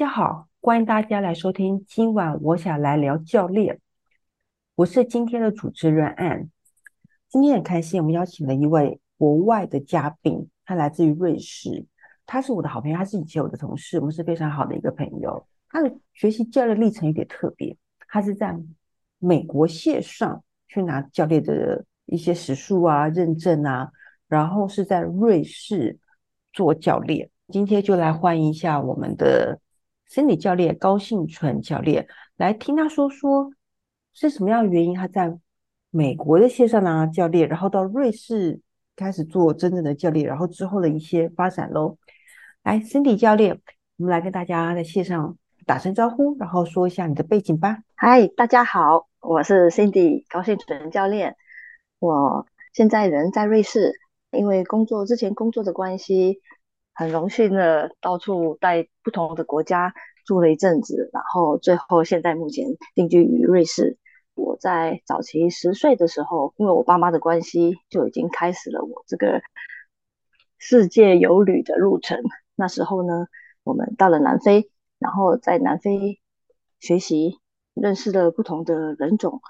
大家好，欢迎大家来收听。今晚我想来聊教练，我是今天的主持人 Ann。今天很开心，我们邀请了一位国外的嘉宾，他来自于瑞士，他是我的好朋友，他是以前我的同事，我们是非常好的一个朋友。他的学习教练历程有点特别，他是在美国线上去拿教练的一些时数啊、认证啊，然后是在瑞士做教练。今天就来欢迎一下我们的身体教练高信纯教练，来听他说说是什么样的原因，他在美国的线上拿教练，然后到瑞士开始做真正的教练，然后之后的一些发展喽。来，Cindy 教练，我们来跟大家在线上打声招呼，然后说一下你的背景吧。嗨，大家好，我是 Cindy 高信纯教练，我现在人在瑞士，因为工作之前工作的关系。很荣幸的到处在不同的国家住了一阵子，然后最后现在目前定居于瑞士。我在早期十岁的时候，因为我爸妈的关系，就已经开始了我这个世界游旅的路程。那时候呢，我们到了南非，然后在南非学习，认识了不同的人种，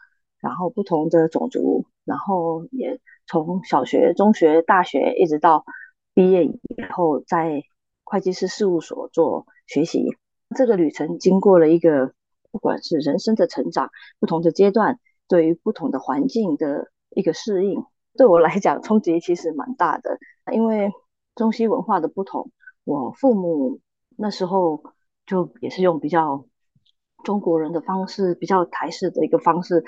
然后不同的种族，然后也从小学、中学、大学一直到。毕业以后，在会计师事务所做学习，这个旅程经过了一个，不管是人生的成长，不同的阶段，对于不同的环境的一个适应，对我来讲冲击其实蛮大的。因为中西文化的不同，我父母那时候就也是用比较中国人的方式，比较台式的一个方式，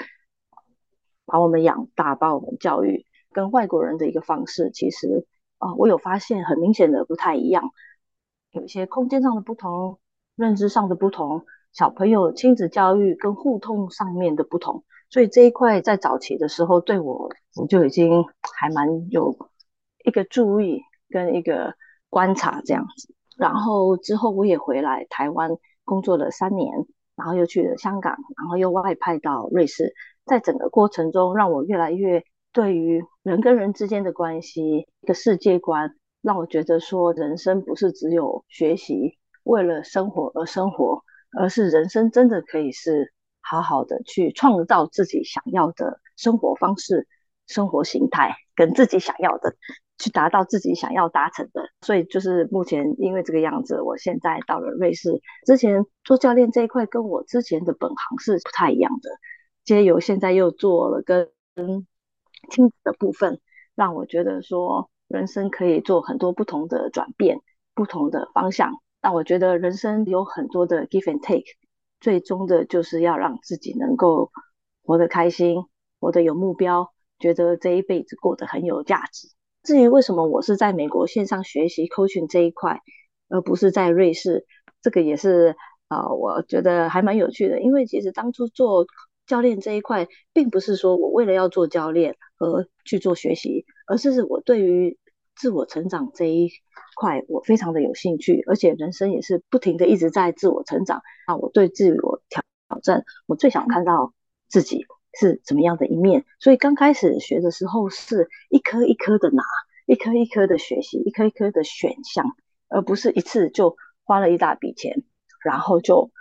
把我们养大，把我们教育，跟外国人的一个方式，其实。啊、我有发现很明显的不太一样，有一些空间上的不同，认知上的不同，小朋友亲子教育跟互动上面的不同，所以这一块在早期的时候对我，我就已经还蛮有一个注意跟一个观察这样子。然后之后我也回来台湾工作了三年，然后又去了香港，然后又外派到瑞士，在整个过程中让我越来越。对于人跟人之间的关系，一个世界观，让我觉得说，人生不是只有学习，为了生活而生活，而是人生真的可以是好好的去创造自己想要的生活方式、生活形态，跟自己想要的去达到自己想要达成的。所以就是目前因为这个样子，我现在到了瑞士，之前做教练这一块跟我之前的本行是不太一样的，借由现在又做了跟。亲子的部分让我觉得说，人生可以做很多不同的转变，不同的方向。那我觉得人生有很多的 give and take，最终的就是要让自己能够活得开心，活得有目标，觉得这一辈子过得很有价值。至于为什么我是在美国线上学习 coaching 这一块，而不是在瑞士，这个也是、呃，我觉得还蛮有趣的。因为其实当初做教练这一块，并不是说我为了要做教练而去做学习，而是我对于自我成长这一块，我非常的有兴趣，而且人生也是不停的一直在自我成长啊。我对自我挑挑战，我最想看到自己是怎么样的一面。所以刚开始学的时候，是一颗一颗的拿，一颗一颗的学习，一颗一颗的选项，而不是一次就花了一大笔钱，然后就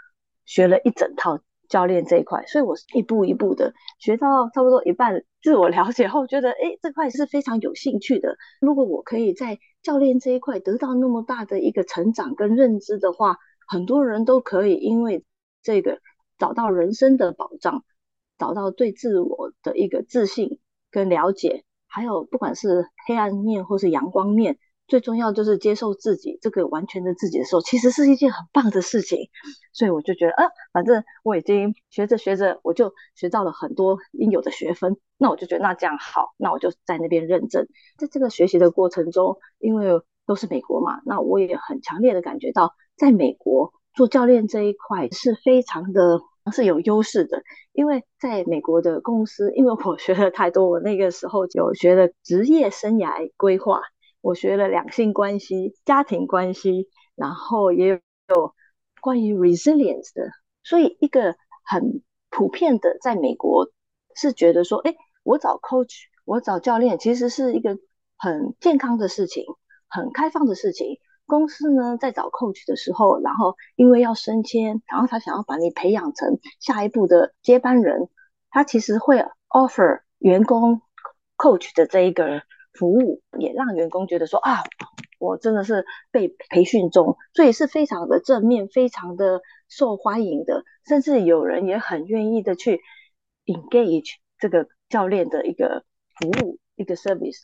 学了一整套。教练这一块，所以我是一步一步的学到差不多一半，自我了解后，觉得诶这块是非常有兴趣的。如果我可以在教练这一块得到那么大的一个成长跟认知的话，很多人都可以因为这个找到人生的保障，找到对自我的一个自信跟了解，还有不管是黑暗面或是阳光面。最重要就是接受自己，这个完全的自己的时候，其实是一件很棒的事情。所以我就觉得，啊，反正我已经学着学着，我就学到了很多应有的学分。那我就觉得，那这样好，那我就在那边认证。在这个学习的过程中，因为都是美国嘛，那我也很强烈的感觉到，在美国做教练这一块是非常的，是有优势的。因为在美国的公司，因为我学了太多，我那个时候有学了职业生涯规划。我学了两性关系、家庭关系，然后也有关于 resilience 的，所以一个很普遍的，在美国是觉得说，哎，我找 coach，我找教练，其实是一个很健康的事情，很开放的事情。公司呢在找 coach 的时候，然后因为要升迁，然后他想要把你培养成下一步的接班人，他其实会 offer 员工 coach 的这一个服务，也让员工觉得说啊，我真的是被培训中，所以是非常的正面，非常的受欢迎的，甚至有人也很愿意的去 engage 这个教练的一个服务，一个 service。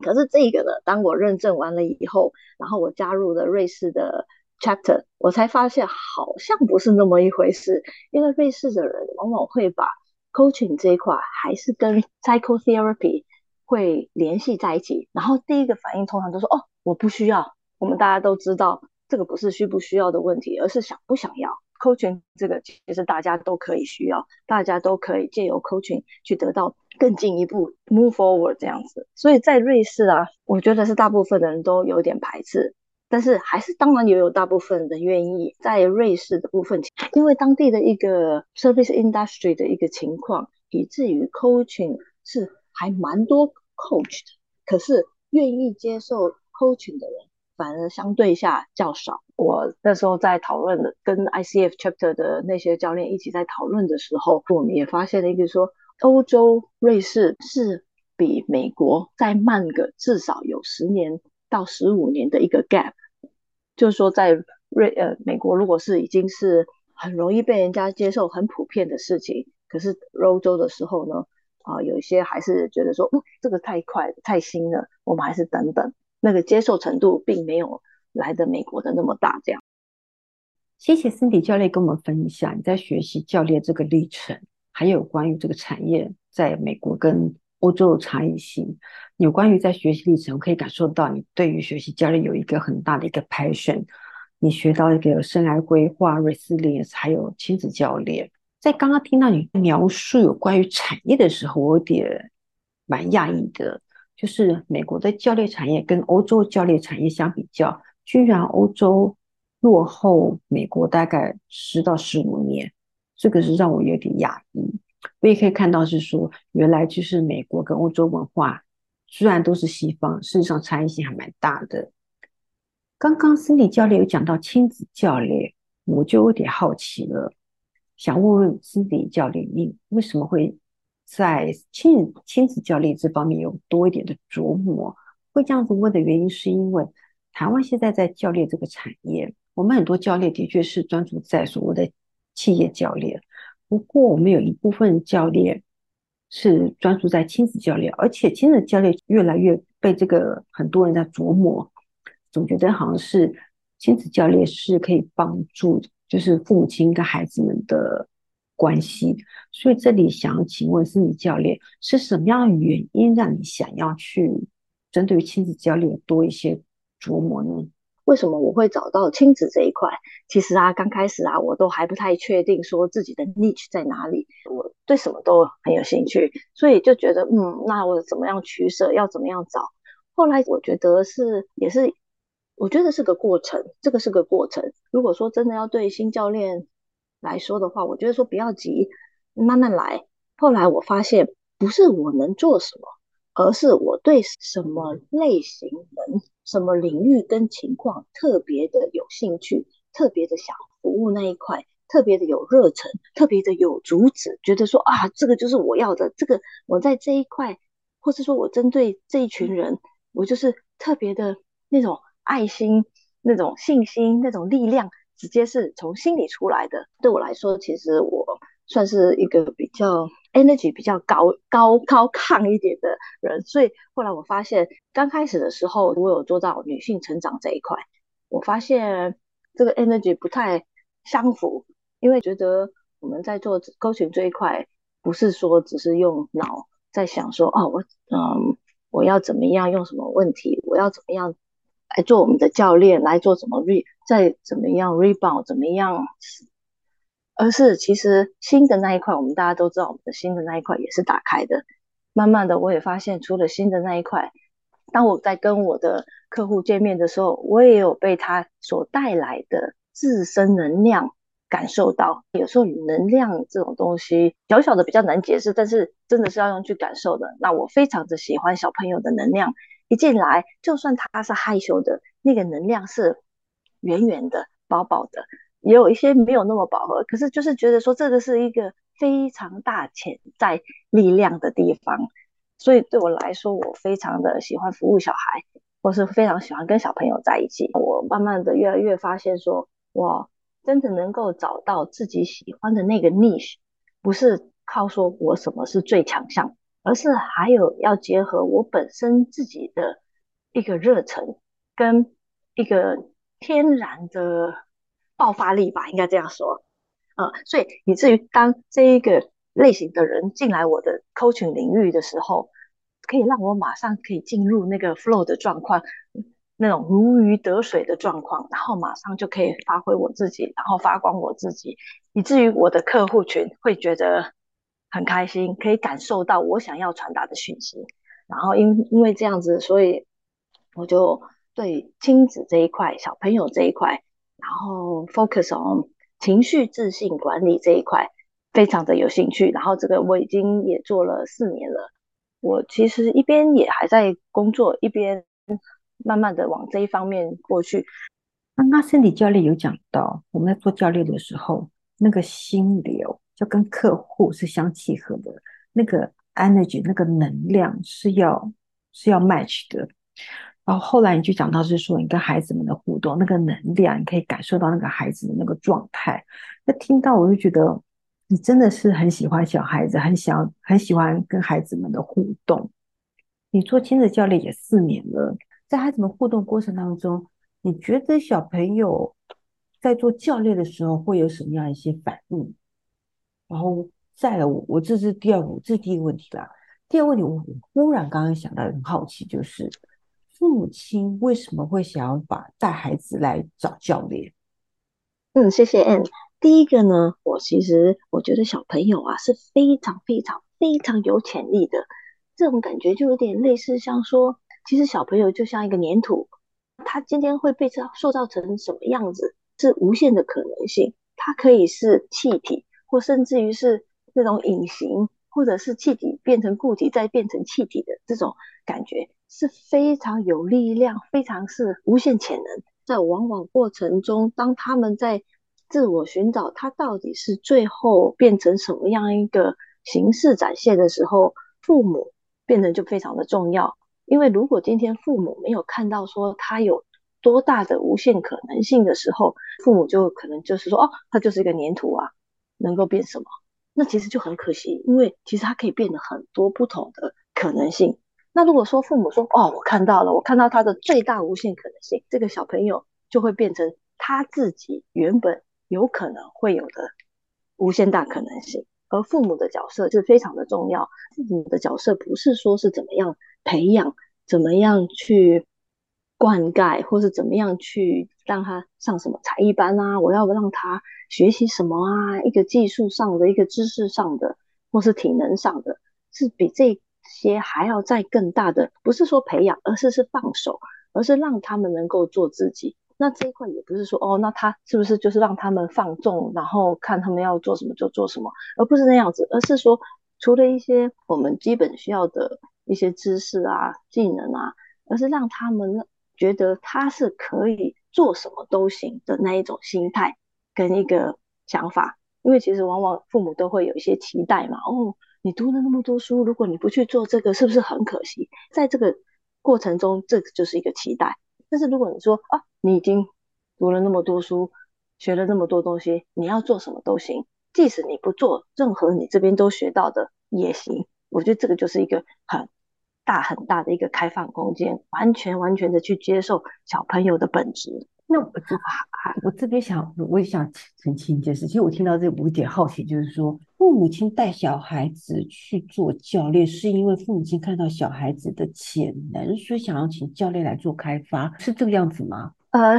可是这个呢，当我认证完了以后，然后我加入了瑞士的 chapter，我才发现好像不是那么一回事。因为瑞士的人往往会把 coaching 这一块还是跟 psychotherapy 会联系在一起，然后第一个反应通常都说：“哦，我不需要。”我们大家都知道，这个不是需不需要的问题，而是想不想要。coaching 这个其实大家都可以需要，大家都可以借由 coaching 去得到更进一步 move forward 这样子。所以在瑞士啊，我觉得是大部分的人都有点排斥，但是还是当然也有大部分的愿意。在瑞士的部分，因为当地的一个 service industry 的一个情况，以至于 coaching 是还蛮多 coach 的，可是愿意接受 coaching 的人。反而相对下较少。我那时候在讨论的，跟 ICF chapter 的那些教练一起在讨论的时候，我们也发现了一个说，欧洲瑞士是比美国再慢个至少有十年到十五年的一个 gap。就是说，在瑞呃美国，如果是已经是很容易被人家接受、很普遍的事情，可是欧洲的时候呢，啊、有一些还是觉得说，嗯，这个太快太新了，我们还是等等。那个接受程度并没有来的美国的那么大，这样。谢谢 Cindy 教练跟我们分享你在学习教练这个历程，还有关于这个产业在美国跟欧洲的差异性。有关于在学习历程，我可以感受到你对于学习教练有一个很大的一个 passion。你学到一个生涯规划、resilience，还有亲子教练。在刚刚听到你描述有关于产业的时候，我有点蛮讶异的。就是美国的教练产业跟欧洲教练产业相比较，居然欧洲落后美国大概十到十五年，这个是让我有点讶异。我也可以看到是说，原来就是美国跟欧洲文化虽然都是西方，事实上差异性还蛮大的。刚刚身体教练有讲到亲子教练，我就有点好奇了，想问问私底教练，你为什么会？在亲亲子教练这方面有多一点的琢磨，会这样子问的原因，是因为台湾现在在教练这个产业，我们很多教练的确是专注在所谓的企业教练，不过我们有一部分教练是专注在亲子教练，而且亲子教练越来越被这个很多人在琢磨，总觉得好像是亲子教练是可以帮助，就是父母亲跟孩子们的。关系，所以这里想要请问是你教练，是什么样的原因让你想要去针对于亲子教练多一些琢磨呢？为什么我会找到亲子这一块？其实啊，刚开始啊，我都还不太确定说自己的 niche 在哪里，我对什么都很有兴趣，所以就觉得，嗯，那我怎么样取舍，要怎么样找？后来我觉得是，也是，我觉得是个过程，这个是个过程。如果说真的要对新教练，来说的话，我觉得说不要急，慢慢来。后来我发现，不是我能做什么，而是我对什么类型人、什么领域跟情况特别的有兴趣，特别的想服务那一块，特别的有热忱，特别的有主旨，觉得说啊，这个就是我要的。这个我在这一块，或是说我针对这一群人，我就是特别的那种爱心、那种信心、那种力量。直接是从心里出来的。对我来说，其实我算是一个比较 energy 比较高高高亢一点的人。所以后来我发现，刚开始的时候，我有做到女性成长这一块，我发现这个 energy 不太相符，因为觉得我们在做沟通这一块，不是说只是用脑在想说，哦，我嗯，我要怎么样用什么问题，我要怎么样。来做我们的教练，来做怎么 re 再怎么样 rebound 怎么样，而是其实新的那一块，我们大家都知道，我们的新的那一块也是打开的。慢慢的，我也发现，除了新的那一块，当我在跟我的客户见面的时候，我也有被他所带来的自身能量感受到。有时候能量这种东西，小小的比较难解释，但是真的是要用去感受的。那我非常的喜欢小朋友的能量。一进来，就算他是害羞的，那个能量是圆圆的、饱饱的，也有一些没有那么饱和。可是就是觉得说这个是一个非常大潜在力量的地方，所以对我来说，我非常的喜欢服务小孩，或是非常喜欢跟小朋友在一起。我慢慢的越来越发现说，我真的能够找到自己喜欢的那个 niche，不是靠说我什么是最强项。而是还有要结合我本身自己的一个热忱跟一个天然的爆发力吧，应该这样说。呃，所以以至于当这一个类型的人进来我的 coaching 领域的时候，可以让我马上可以进入那个 flow 的状况，那种如鱼得水的状况，然后马上就可以发挥我自己，然后发光我自己，以至于我的客户群会觉得。很开心，可以感受到我想要传达的讯息，然后因因为这样子，所以我就对亲子这一块、小朋友这一块，然后 focus on 情绪自信管理这一块，非常的有兴趣。然后这个我已经也做了四年了，我其实一边也还在工作，一边慢慢的往这一方面过去。刚刚身体教练有讲到，我们在做教练的时候，那个心流。就跟客户是相契合的，那个 energy 那个能量是要是要 match 的。然后后来你就讲到是说，你跟孩子们的互动，那个能量你可以感受到那个孩子的那个状态。那听到我就觉得你真的是很喜欢小孩子，很想很喜欢跟孩子们的互动。你做亲子教练也四年了，在孩子们互动过程当中，你觉得小朋友在做教练的时候会有什么样一些反应？然后再来，我这是第二，这是第一个问题啦。第二个问题，我忽然刚刚想到，很好奇，就是父母亲为什么会想要把带孩子来找教练？嗯，谢谢 Ann。第一个呢，我其实我觉得小朋友啊是非常非常非常有潜力的，这种感觉就有点类似像说，其实小朋友就像一个粘土，他今天会被造塑造成什么样子，是无限的可能性，它可以是气体。或甚至于是那种隐形，或者是气体变成固体再变成气体的这种感觉，是非常有力量，非常是无限潜能。在往往过程中，当他们在自我寻找，他到底是最后变成什么样一个形式展现的时候，父母变得就非常的重要。因为如果今天父母没有看到说他有多大的无限可能性的时候，父母就可能就是说，哦，他就是一个黏土啊。能够变什么？那其实就很可惜，因为其实它可以变得很多不同的可能性。那如果说父母说：“哦，我看到了，我看到他的最大无限可能性。”这个小朋友就会变成他自己原本有可能会有的无限大可能性。而父母的角色是非常的重要。父母的角色不是说是怎么样培养，怎么样去灌溉，或是怎么样去让他上什么才艺班啊？我要让他。学习什么啊？一个技术上的，一个知识上的，或是体能上的，是比这些还要再更大的。不是说培养，而是是放手，而是让他们能够做自己。那这一块也不是说哦，那他是不是就是让他们放纵，然后看他们要做什么就做什么，而不是那样子，而是说除了一些我们基本需要的一些知识啊、技能啊，而是让他们觉得他是可以做什么都行的那一种心态。跟一个想法，因为其实往往父母都会有一些期待嘛。哦，你读了那么多书，如果你不去做这个，是不是很可惜？在这个过程中，这个就是一个期待。但是如果你说啊，你已经读了那么多书，学了那么多东西，你要做什么都行，即使你不做任何你这边都学到的也行。我觉得这个就是一个很大很大的一个开放空间，完全完全的去接受小朋友的本质。那我这我这边想，我也想澄清一件事。其实我听到这，我有点好奇，就是说，父母亲带小孩子去做教练，是因为父母亲看到小孩子的潜能，所以想要请教练来做开发，是这个样子吗？呃，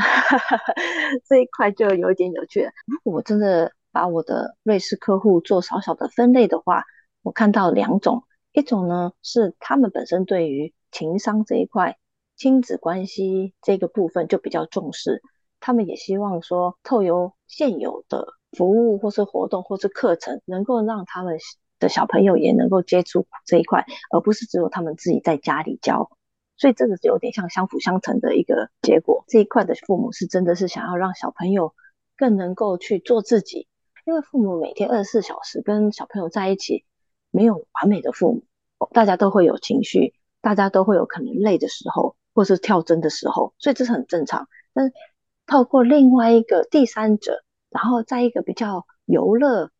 这一块就有一点有趣了。如果我真的把我的瑞士客户做小小的分类的话，我看到两种，一种呢是他们本身对于情商这一块。亲子关系这个部分就比较重视，他们也希望说，透由现有的服务或是活动或是课程，能够让他们的小朋友也能够接触这一块，而不是只有他们自己在家里教。所以这个是有点像相辅相成的一个结果。这一块的父母是真的是想要让小朋友更能够去做自己，因为父母每天二十四小时跟小朋友在一起，没有完美的父母，大家都会有情绪，大家都会有可能累的时候，或是跳针的时候，所以这是很正常。但是透过另外一个第三者，然后在一个比较游乐、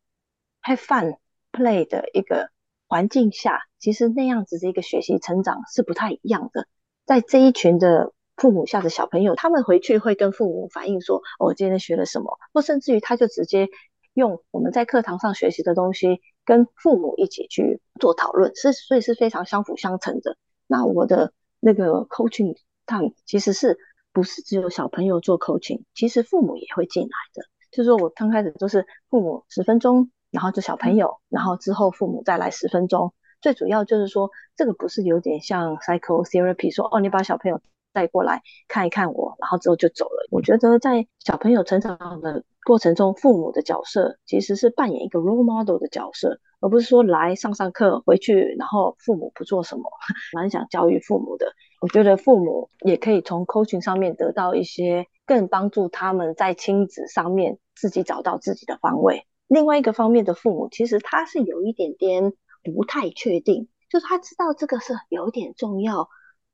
have fun play 的一个环境下，其实那样子的一个学习成长是不太一样的。在这一群的父母下的小朋友，他们回去会跟父母反映说：“，我今天学了什么？”或甚至于他就直接用我们在课堂上学习的东西跟父母一起去做讨论，是所以是非常相辅相成的。那我的那个 coaching time 其实是不是只有小朋友做 coaching，其实父母也会进来的。就是说我刚开始都是父母十分钟。然后就小朋友，然后之后父母再来十分钟。最主要就是说，这个不是有点像 psychotherapy，说哦，你把小朋友带过来看一看我，然后之后就走了。我觉得在小朋友成长的过程中，父母的角色其实是扮演一个 role model 的角色，而不是说来上上课回去，然后父母不做什么。蛮想教育父母的，我觉得父母也可以从 coaching 上面得到一些更帮助他们在亲子上面自己找到自己的方位。另外一个方面的父母，其实他是有一点点不太确定，就是他知道这个是有点重要，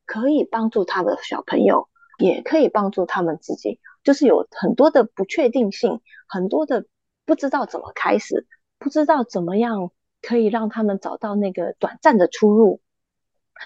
可以帮助他的小朋友，也可以帮助他们自己，就是有很多的不确定性，很多的不知道怎么开始，不知道怎么样可以让他们找到那个短暂的出路，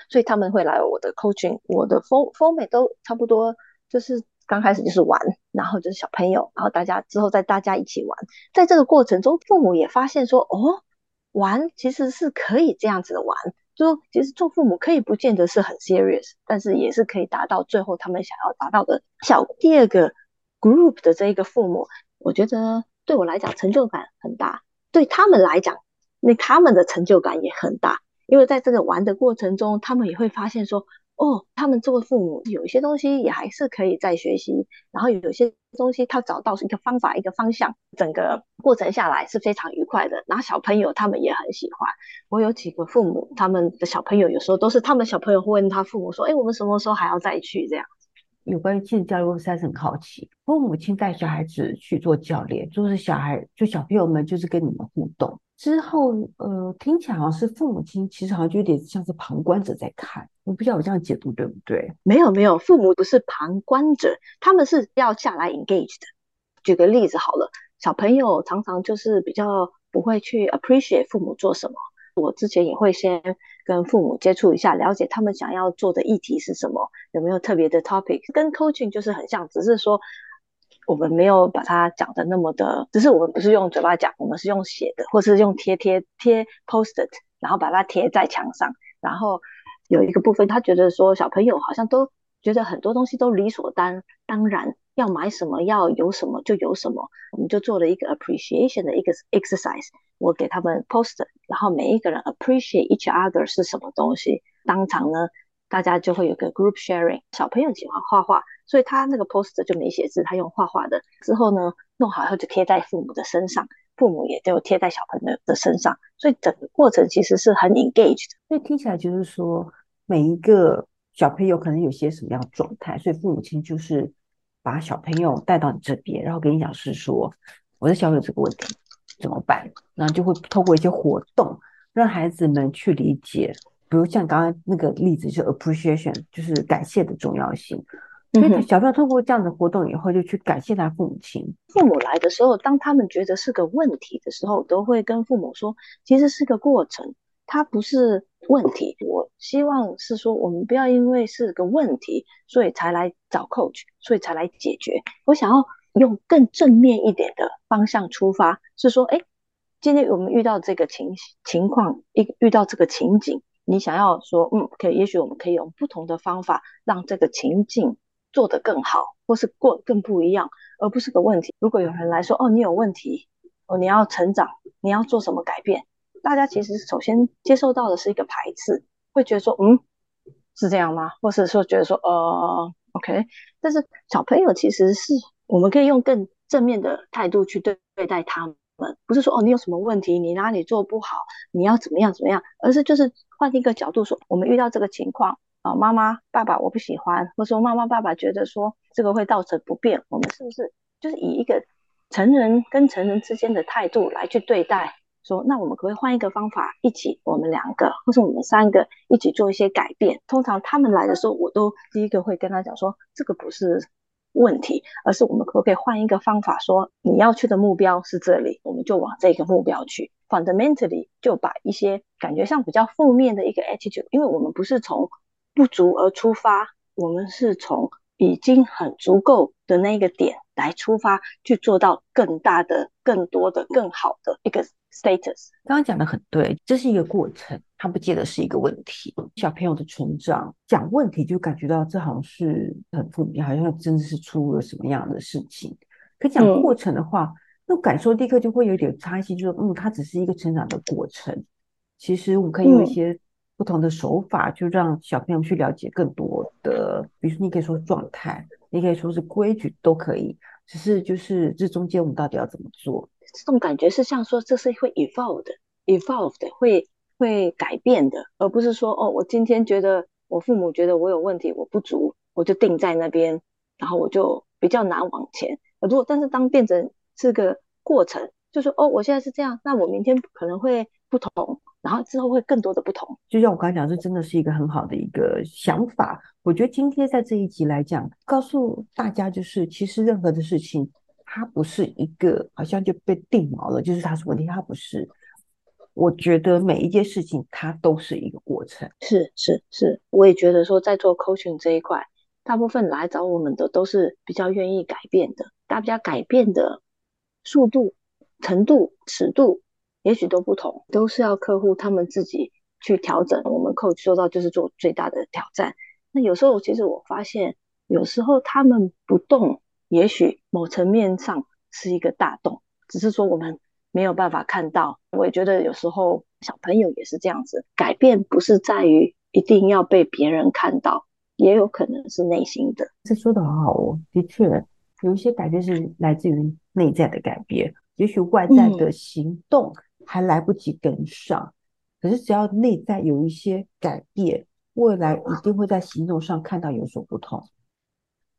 所以他们会来我的 coaching，我的 format 都差不多，就是。刚开始就是玩，然后就是小朋友，然后大家之后再大家一起玩，在这个过程中，父母也发现说，哦，玩其实是可以这样子的玩，就其实做父母可以不见得是很 serious，但是也是可以达到最后他们想要达到的效果。第二个 group 的这一个父母，我觉得对我来讲成就感很大，对他们来讲，那他们的成就感也很大，因为在这个玩的过程中，他们也会发现说。哦，他们作为父母，有一些东西也还是可以再学习，然后有些东西他找到一个方法、一个方向，整个过程下来是非常愉快的。然后小朋友他们也很喜欢。我有几个父母，他们的小朋友有时候都是他们小朋友会问他父母说：“哎，我们什么时候还要再去？”这样。有关于亲子教练，我实在是很好奇。父母亲带小孩子去做教练，就是小孩就小朋友们就是跟你们互动。之后，呃，听起来好像是父母亲，其实好像就有点像是旁观者在看。我不知道我这样解读对不对？没有没有，父母不是旁观者，他们是要下来 engage 的。举个例子好了，小朋友常常就是比较不会去 appreciate 父母做什么。我之前也会先跟父母接触一下，了解他们想要做的议题是什么，有没有特别的 topic，跟 coaching 就是很像，只是说。我们没有把它讲的那么的，只是我们不是用嘴巴讲，我们是用写的，或是用贴贴贴 post-it，然后把它贴在墙上。然后有一个部分，他觉得说小朋友好像都觉得很多东西都理所当当然，要买什么要有什么就有什么。我们就做了一个 appreciation 的一个 exercise，我给他们 post-it，然后每一个人 appreciate each other 是什么东西，当场呢，大家就会有个 group sharing。小朋友喜欢画画。所以他那个 poster 就没写字，他用画画的。之后呢，弄好以后就贴在父母的身上，父母也就贴在小朋友的身上。所以整个过程其实是很 engaged。所以听起来就是说，每一个小朋友可能有些什么样的状态，所以父母亲就是把小朋友带到你这边，然后跟你讲是说，我的小朋友这个问题怎么办？然后就会透过一些活动，让孩子们去理解，比如像刚刚那个例子，就是 appreciation，就是感谢的重要性。所以小朋友通过这样的活动以后，就去感谢他父母亲。父母来的时候，当他们觉得是个问题的时候，都会跟父母说，其实是个过程，它不是问题。我希望是说，我们不要因为是个问题，所以才来找 coach，所以才来解决。我想要用更正面一点的方向出发，是说，哎，今天我们遇到这个情情况，一遇到这个情景，你想要说，嗯，可以，也许我们可以用不同的方法让这个情境。做得更好，或是过更不一样，而不是个问题。如果有人来说，哦，你有问题，哦，你要成长，你要做什么改变？大家其实首先接受到的是一个排斥，会觉得说，嗯，是这样吗？或是说觉得说，呃，OK。但是小朋友其实是我们可以用更正面的态度去对对待他们，不是说，哦，你有什么问题，你哪里做不好，你要怎么样怎么样，而是就是换一个角度说，我们遇到这个情况。啊，妈妈爸爸我不喜欢，或者说妈妈爸爸觉得说这个会造成不便，我们是不是就是以一个成人跟成人之间的态度来去对待？说那我们可不可以换一个方法，一起我们两个或是我们三个一起做一些改变？通常他们来的时候，我都第一个会跟他讲说，这个不是问题，而是我们可不可以换一个方法？说你要去的目标是这里，我们就往这个目标去。Fundamentally 就把一些感觉上比较负面的一个 attitude，因为我们不是从不足而出发，我们是从已经很足够的那个点来出发，去做到更大的、更多的、更好的一个 status。刚刚讲的很对，这是一个过程，它不见得是一个问题。小朋友的成长，讲问题就感觉到这好像是很负面，好像真的是出了什么样的事情。可讲过程的话，嗯、那感受立刻就会有点差异，就是嗯，它只是一个成长的过程。其实我们可以用一些、嗯。不同的手法，就让小朋友去了解更多的，比如说你可以说状态，你可以说是规矩，都可以。只是就是这中间我们到底要怎么做？这种感觉是像说这是会 evolve 的，evolve 的会会改变的，而不是说哦，我今天觉得我父母觉得我有问题，我不足，我就定在那边，然后我就比较难往前。如果但是当变成这个过程，就说哦，我现在是这样，那我明天可能会不同。然后之后会更多的不同，就像我刚才讲，这真的是一个很好的一个想法。我觉得今天在这一集来讲，告诉大家就是，其实任何的事情，它不是一个好像就被定锚了，就是它是问题，它不是。我觉得每一件事情它都是一个过程。是是是，我也觉得说，在做 coaching 这一块，大部分来找我们的都是比较愿意改变的，大家改变的速度、程度、尺度。也许都不同，都是要客户他们自己去调整。我们 coach 做到就是做最大的挑战。那有时候其实我发现，有时候他们不动，也许某层面上是一个大洞，只是说我们没有办法看到。我也觉得有时候小朋友也是这样子，改变不是在于一定要被别人看到，也有可能是内心的。这说的很好哦，的确有一些改变是来自于内在的改变，也许外在的行动。嗯还来不及跟上，可是只要内在有一些改变，未来一定会在行动上看到有所不同。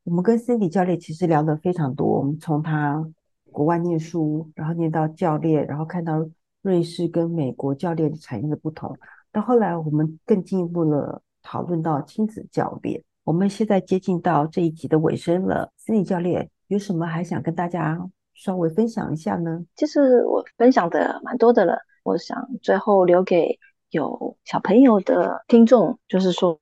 我们跟身体教练其实聊得非常多，我们从他国外念书，然后念到教练，然后看到瑞士跟美国教练产业的不同，到后来我们更进一步的讨论到亲子教练。我们现在接近到这一集的尾声了身体教练有什么还想跟大家稍微分享一下呢？其实我分享的蛮多的了。我想最后留给有小朋友的听众，就是说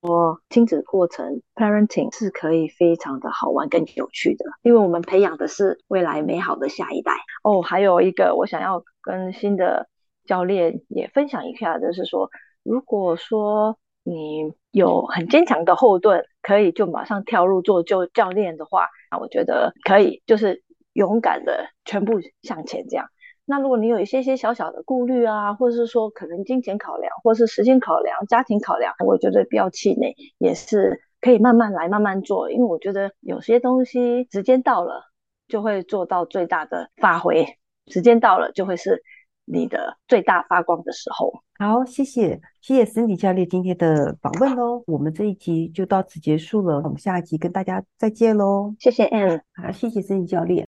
亲子过程 parenting 是可以非常的好玩跟有趣的，因为我们培养的是未来美好的下一代。哦，还有一个我想要跟新的教练也分享一下，就是说，如果说你有很坚强的后盾，可以就马上跳入做就教练的话，那我觉得可以，就是。勇敢的全部向前，这样。那如果你有一些些小小的顾虑啊，或者是说可能金钱考量，或是时间考量、家庭考量，我觉得不要气馁，也是可以慢慢来、慢慢做。因为我觉得有些东西时间到了就会做到最大的发挥，时间到了就会是你的最大发光的时候。好，谢谢，谢谢 Cindy 教练今天的访问喽。我们这一集就到此结束了，我们下一集跟大家再见喽。谢谢 Ann，好，谢谢 Cindy 教练。